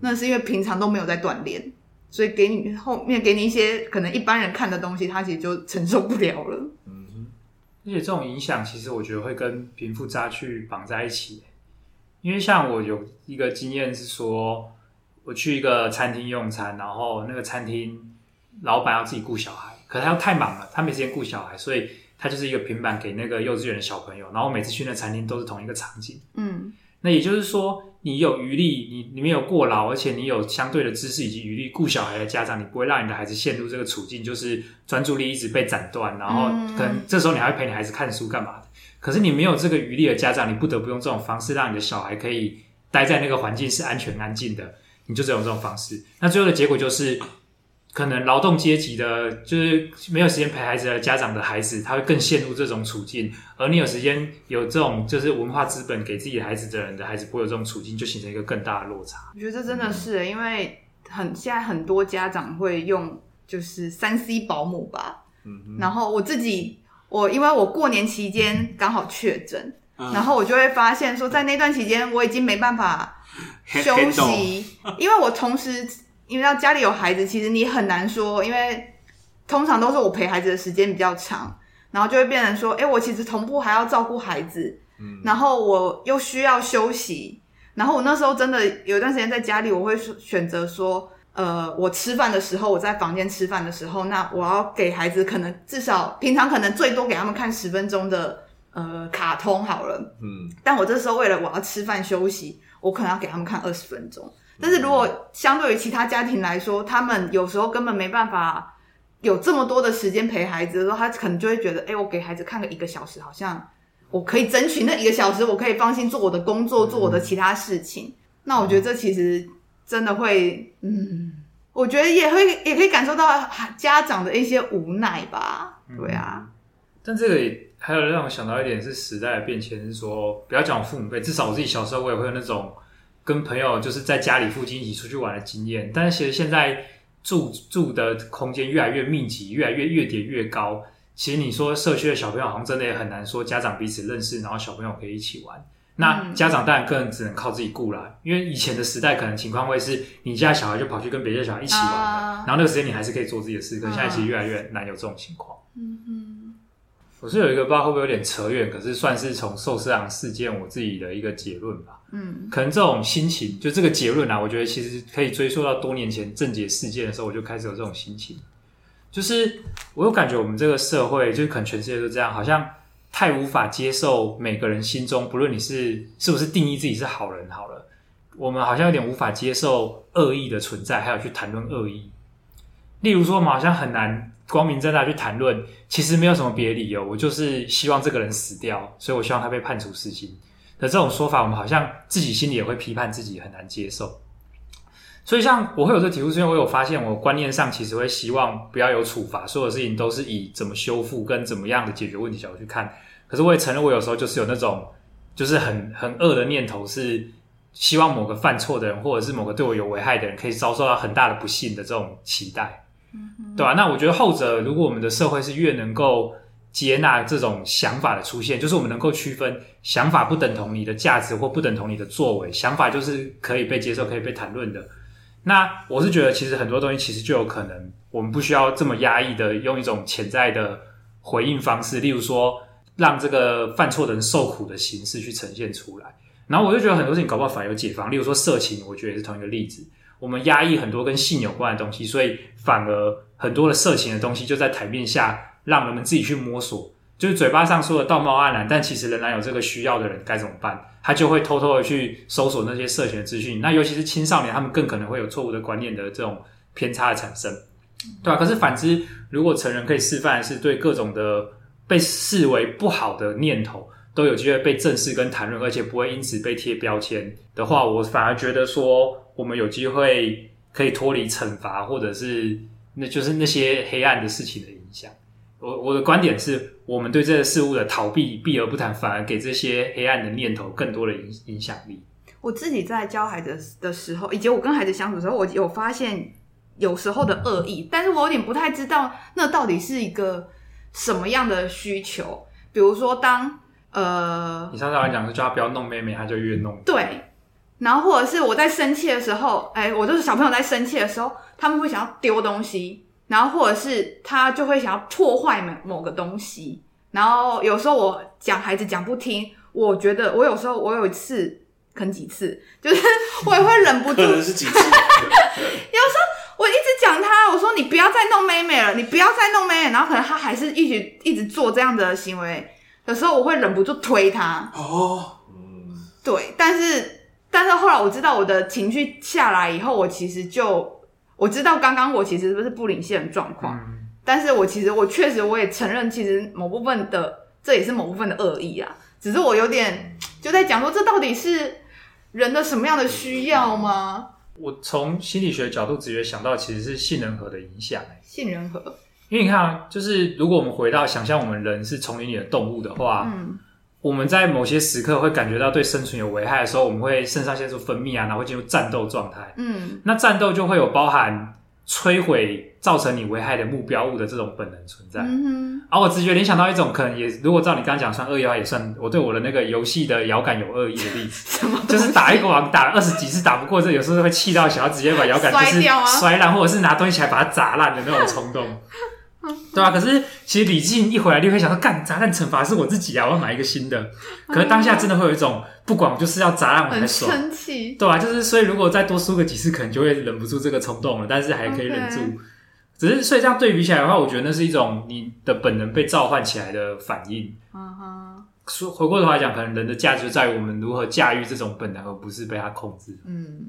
那是因为平常都没有在锻炼，所以给你后面给你一些可能一般人看的东西，他其实就承受不了了。嗯，而且这种影响其实我觉得会跟贫富差距绑在一起，因为像我有一个经验是说，我去一个餐厅用餐，然后那个餐厅老板要自己雇小孩。可是他又太忙了，他没时间顾小孩，所以他就是一个平板给那个幼稚园的小朋友。然后每次去那餐厅都是同一个场景。嗯，那也就是说，你有余力，你你没有过劳，而且你有相对的知识以及余力顾小孩的家长，你不会让你的孩子陷入这个处境，就是专注力一直被斩断，然后可能这时候你还会陪你孩子看书干嘛的。可是你没有这个余力的家长，你不得不用这种方式让你的小孩可以待在那个环境是安全安静的，你就只有这种方式。那最后的结果就是。可能劳动阶级的，就是没有时间陪孩子的家长的孩子，他会更陷入这种处境；而你有时间有这种就是文化资本给自己的孩子的人的孩子，不会有这种处境，就形成一个更大的落差。我觉得这真的是、欸，因为很现在很多家长会用就是三 C 保姆吧，嗯，然后我自己我因为我过年期间刚好确诊，嗯、然后我就会发现说，在那段期间我已经没办法 休息，因为我同时。因为要家里有孩子，其实你很难说，因为通常都是我陪孩子的时间比较长，然后就会变成说，哎，我其实同步还要照顾孩子，嗯，然后我又需要休息，然后我那时候真的有一段时间在家里，我会选择说，呃，我吃饭的时候，我在房间吃饭的时候，那我要给孩子可能至少平常可能最多给他们看十分钟的呃卡通好了，嗯，但我这时候为了我要吃饭休息，我可能要给他们看二十分钟。但是如果相对于其他家庭来说，他们有时候根本没办法有这么多的时间陪孩子的时候，他可能就会觉得，哎、欸，我给孩子看个一个小时，好像我可以争取那一个小时，我可以放心做我的工作，做我的其他事情。那我觉得这其实真的会，嗯，我觉得也会也可以感受到家长的一些无奈吧。对啊，嗯、但这个还有让我想到一点是时代的变迁，是说不要讲父母辈，至少我自己小时候我也会有那种。跟朋友就是在家里附近一起出去玩的经验，但是其实现在住住的空间越来越密集，越来越越叠越高。其实你说社区的小朋友好像真的也很难说家长彼此认识，然后小朋友可以一起玩。那家长当然更只能靠自己顾啦，因为以前的时代可能情况会是你家小孩就跑去跟别的小孩一起玩了，然后那个时间你还是可以做自己的事。可是现在其实越来越难有这种情况。嗯嗯，我是有一个不知道会不会有点扯远，可是算是从寿司郎事件我自己的一个结论吧。嗯，可能这种心情，就这个结论啊，我觉得其实可以追溯到多年前郑捷事件的时候，我就开始有这种心情。就是我有感觉，我们这个社会，就是可能全世界都这样，好像太无法接受每个人心中，不论你是是不是定义自己是好人好了，我们好像有点无法接受恶意的存在，还有去谈论恶意。例如说，我们好像很难光明正大去谈论，其实没有什么别的理由，我就是希望这个人死掉，所以我希望他被判处死刑。的这种说法，我们好像自己心里也会批判自己，很难接受。所以，像我会有这个体悟，是因为我有发现，我观念上其实会希望不要有处罚，所有事情都是以怎么修复跟怎么样的解决问题角度去看。可是，我也承认，我有时候就是有那种就是很很恶的念头，是希望某个犯错的人，或者是某个对我有危害的人，可以遭受到很大的不幸的这种期待，对吧？那我觉得后者，如果我们的社会是越能够。接纳这种想法的出现，就是我们能够区分想法不等同你的价值或不等同你的作为，想法就是可以被接受、可以被谈论的。那我是觉得，其实很多东西其实就有可能，我们不需要这么压抑的用一种潜在的回应方式，例如说让这个犯错的人受苦的形式去呈现出来。然后我就觉得很多事情搞不好反而有解放，例如说色情，我觉得也是同一个例子。我们压抑很多跟性有关的东西，所以反而很多的色情的东西就在台面下。让人们自己去摸索，就是嘴巴上说的道貌岸然，但其实仍然有这个需要的人该怎么办？他就会偷偷的去搜索那些涉嫌的资讯。那尤其是青少年，他们更可能会有错误的观念的这种偏差的产生，对吧、啊？可是反之，如果成人可以示范是对各种的被视为不好的念头都有机会被正视跟谈论，而且不会因此被贴标签的话，我反而觉得说我们有机会可以脱离惩罚，或者是那就是那些黑暗的事情的影响。我我的观点是，我们对这个事物的逃避避而不谈，反而给这些黑暗的念头更多的影影响力。我自己在教孩子的时候，以及我跟孩子相处的时候，我有发现有时候的恶意，但是我有点不太知道那到底是一个什么样的需求。比如说当，当呃，你上次来讲是叫他不要弄妹妹，他就越弄。对，然后或者是我在生气的时候，哎，我就是小朋友在生气的时候，他们会想要丢东西。然后或者是他就会想要破坏某某个东西，然后有时候我讲孩子讲不听，我觉得我有时候我有一次，可能几次，就是我也会忍不住，可能是几次。有时候我一直讲他，我说你不要再弄妹妹了，你不要再弄妹妹，然后可能他还是一直一直做这样的行为，有时候我会忍不住推他。哦，嗯，对，但是。但是后来我知道我的情绪下来以后，我其实就我知道刚刚我其实不是不领先的状况，嗯、但是我其实我确实我也承认，其实某部分的这也是某部分的恶意啊，只是我有点就在讲说，这到底是人的什么样的需要吗？我从心理学角度直觉想到，其实是杏仁核的影响。杏仁核，因为你看啊，就是如果我们回到想象我们人是丛林里的动物的话，嗯。我们在某些时刻会感觉到对生存有危害的时候，我们会肾上腺素分泌啊，然后会进入战斗状态。嗯，那战斗就会有包含摧毁造成你危害的目标物的这种本能存在。嗯哼。而、啊、我直觉联想到一种可能也，如果照你刚刚讲算恶意的话，也算我对我的那个游戏的摇杆有恶意的例子。就是打一个王打了二十几次打不过，这有时候会气到想要直接把摇杆就是 摔烂，或者是拿东西起来把它砸烂的那种冲动。对啊，可是其实理性一回来，就会想到，干砸烂惩罚是我自己啊，我要买一个新的。可是当下真的会有一种，不管我就是要砸烂我才爽，生气。对啊，就是所以如果再多输个几次，可能就会忍不住这个冲动了，但是还可以忍住。Okay. 只是所以这样对比起来的话，我觉得那是一种你的本能被召唤起来的反应。嗯哼。说回过头来讲，可能人的价值就在于我们如何驾驭这种本能，而不是被它控制。嗯，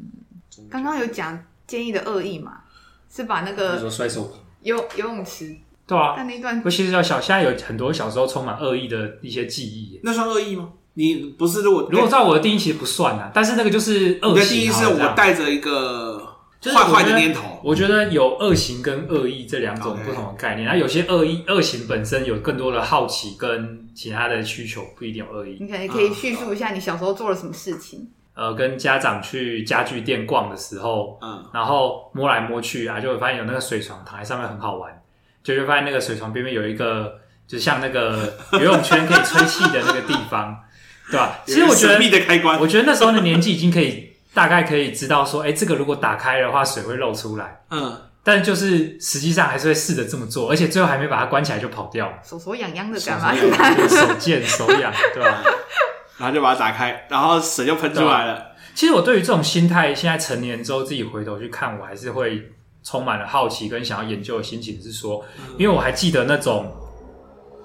刚刚有讲建议的恶意嘛？是把那个说摔手游游泳池。对啊，但那段我其实要小，现在有很多小时候充满恶意的一些记忆，那算恶意吗？你不是如果如果照我的定义，其实不算啊。但是那个就是恶行。你的定义是我带着一个坏坏的念头。我觉得有恶行跟恶意这两种不同的概念。那 Okay. 有些恶意恶行本身有更多的好奇跟其他的需求，不一定有恶意。你可以可以叙述一下你小时候做了什么事情？呃，跟家长去家具店逛的时候，嗯，然后摸来摸去啊，就会发现有那个水床躺在上面很好玩。就是发现那个水床边边有一个，就像那个游泳圈可以吹气的那个地方，对吧？其实我觉得，的开关我觉得那时候的年纪已经可以大概可以知道说，哎，这个如果打开的话，水会漏出来。嗯，但就是实际上还是会试着这么做，而且最后还没把它关起来就跑掉了，手手痒痒的干嘛？手贱手痒，对吧？然后就把它打开，然后水就喷出来了。其实我对于这种心态，现在成年之后自己回头去看，我还是会。充满了好奇跟想要研究的心情，是说，因为我还记得那种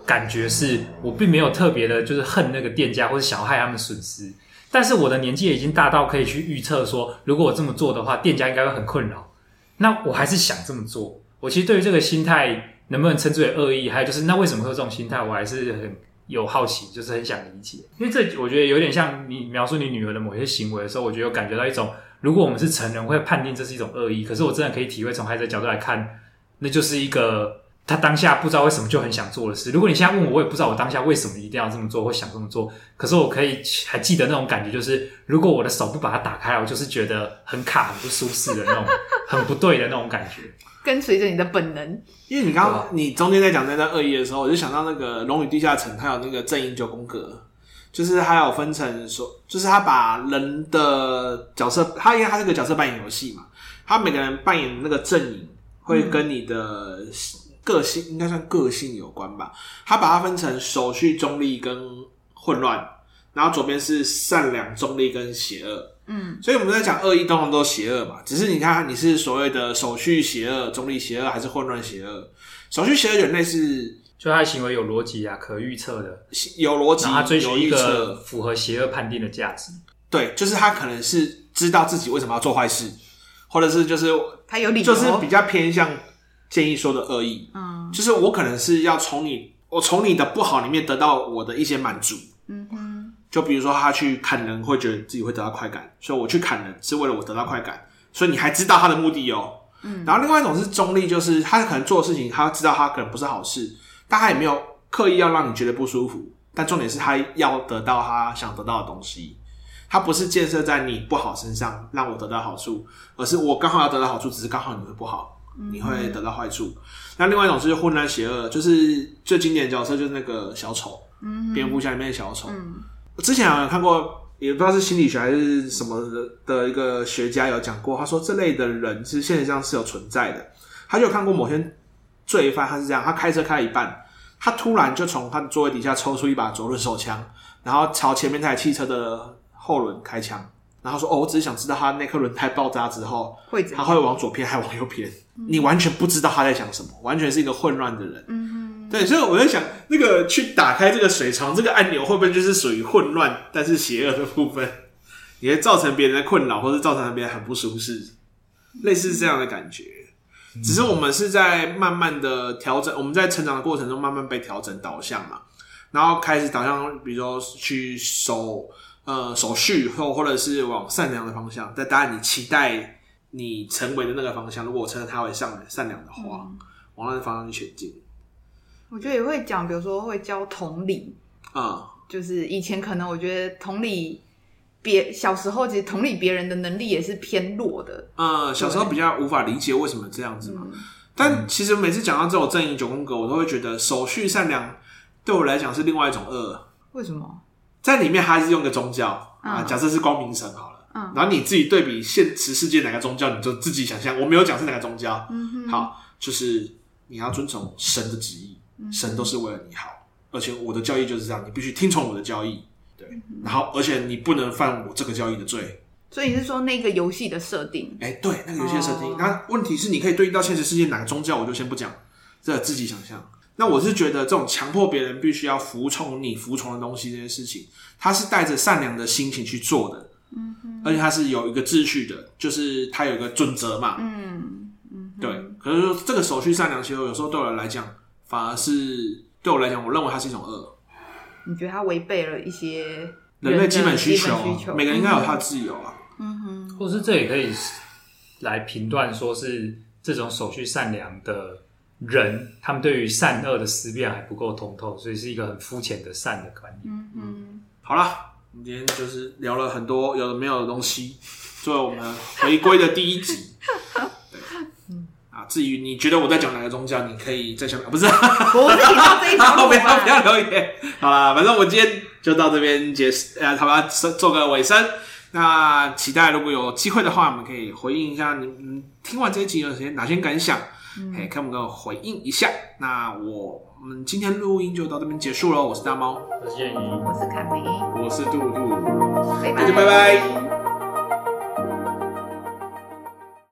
感觉，是我并没有特别的，就是恨那个店家或者想要害他们损失，但是我的年纪已经大到可以去预测说，如果我这么做的话，店家应该会很困扰。那我还是想这么做。我其实对于这个心态能不能称之为恶意，还有就是那为什么会有这种心态，我还是很有好奇，就是很想理解。因为这我觉得有点像你描述你女儿的某些行为的时候，我觉得有感觉到一种。如果我们是成人，会判定这是一种恶意。可是我真的可以体会，从孩子的角度来看，那就是一个他当下不知道为什么就很想做的事。如果你现在问我，我也不知道我当下为什么一定要这么做或想这么做。可是我可以还记得那种感觉，就是如果我的手不把它打开，我就是觉得很卡、很不舒适的那种，很不对的那种感觉。跟随着你的本能，因为你刚刚你中间在讲那段恶意的时候，我就想到那个《龙与地下城》，它有那个《正义九宫格》。就是他有分成说，就是他把人的角色，他因为他是个角色扮演游戏嘛，他每个人扮演的那个阵营会跟你的个性，应该算个性有关吧。他把它分成手续、中立跟混乱，然后左边是善良、中立跟邪恶。嗯，所以我们在讲恶意，通常都邪恶嘛。只是你看，你是所谓的手续邪恶、中立邪恶，还是混乱邪恶？手续邪恶有点类似。就他的行为有逻辑啊，可预测的，有逻辑，然后他追求一个符合邪恶判定的价值。对，就是他可能是知道自己为什么要做坏事，或者是就是他有理由，就是比较偏向建议说的恶意。嗯，就是我可能是要从你，我从你的不好里面得到我的一些满足。嗯哼，就比如说他去砍人，会觉得自己会得到快感，所以我去砍人是为了我得到快感，所以你还知道他的目的哦。嗯，然后另外一种是中立，就是他可能做的事情，他知道他可能不是好事。但他也没有刻意要让你觉得不舒服，但重点是他要得到他想得到的东西，他不是建设在你不好身上让我得到好处，而是我刚好要得到好处，只是刚好你会不好，你会得到坏处。嗯、那另外一种是混乱邪恶，就是最经典的角色就是那个小丑，蝙蝠侠里面的小丑。嗯、我之前好像看过，也不知道是心理学还是什么的的一个学家有讲过，他说这类的人其实现实上是有存在的，他就有看过某些罪犯，他是这样，他开车开了一半。他突然就从他的座位底下抽出一把左轮手枪，然后朝前面那台汽车的后轮开枪，然后说：“哦，我只是想知道他那颗轮胎爆炸之后，会他会往左偏还往右偏？嗯、你完全不知道他在想什么，完全是一个混乱的人。”嗯，对，所以我在想，那个去打开这个水床这个按钮，会不会就是属于混乱但是邪恶的部分？也会造成别人的困扰，或者造成别人很不舒适，类似这样的感觉。只是我们是在慢慢的调整，我们在成长的过程中慢慢被调整导向嘛，然后开始导向，比如说去守呃守序，或或者是往善良的方向。但当然，你期待你成为的那个方向，如果我称它为善善良的话，嗯、往那个方向去前进。我觉得也会讲，比如说会教同理，嗯，就是以前可能我觉得同理。别小时候其实同理别人的能力也是偏弱的。呃，小时候比较无法理解为什么这样子嘛。嗯、但其实每次讲到这种正义九宫格，我都会觉得守序善良对我来讲是另外一种恶。为什么？在里面还是用个宗教、嗯、啊，假设是光明神好了。嗯。然后你自己对比现实世界哪个宗教，你就自己想象。我没有讲是哪个宗教。嗯哼。好，就是你要遵从神的旨意，神都是为了你好，而且我的教义就是这样，你必须听从我的教义。对，然后而且你不能犯我这个交易的罪，所以你是说那个游戏的设定？哎，对，那个游戏的设定。那、哦、问题是，你可以对应到现实世界哪个宗教，我就先不讲，这自己想象。那我是觉得，这种强迫别人必须要服从你服从的东西这件事情，他是带着善良的心情去做的，嗯哼，而且他是有一个秩序的，就是他有一个准则嘛，嗯嗯，对。可是说这个手续善良，其实有时候对我来讲，反而是对我来讲，我认为它是一种恶。你觉得他违背了一些人类基本需求？每个人应该有他自由啊。嗯哼，或是这也可以来评断，说是这种守序善良的人，他们对于善恶的思辨还不够通透，所以是一个很肤浅的善的观念。嗯嗯，好了，我们今天就是聊了很多有的没有的东西，作为我们回归的第一集。至于你觉得我在讲哪个宗教，你可以在下面，不是，我是听到这一条，不要不要留言。好了，反正我今天就到这边结束，呃，好吧，做个尾声。那期待如果有机会的话，我们可以回应一下你们听完这一集有些哪些感想，可以看我们回应一下。那我们今天录音就到这边结束了。我是大猫，我是建怡，我是凯梅，我是杜杜，拜拜，拜拜。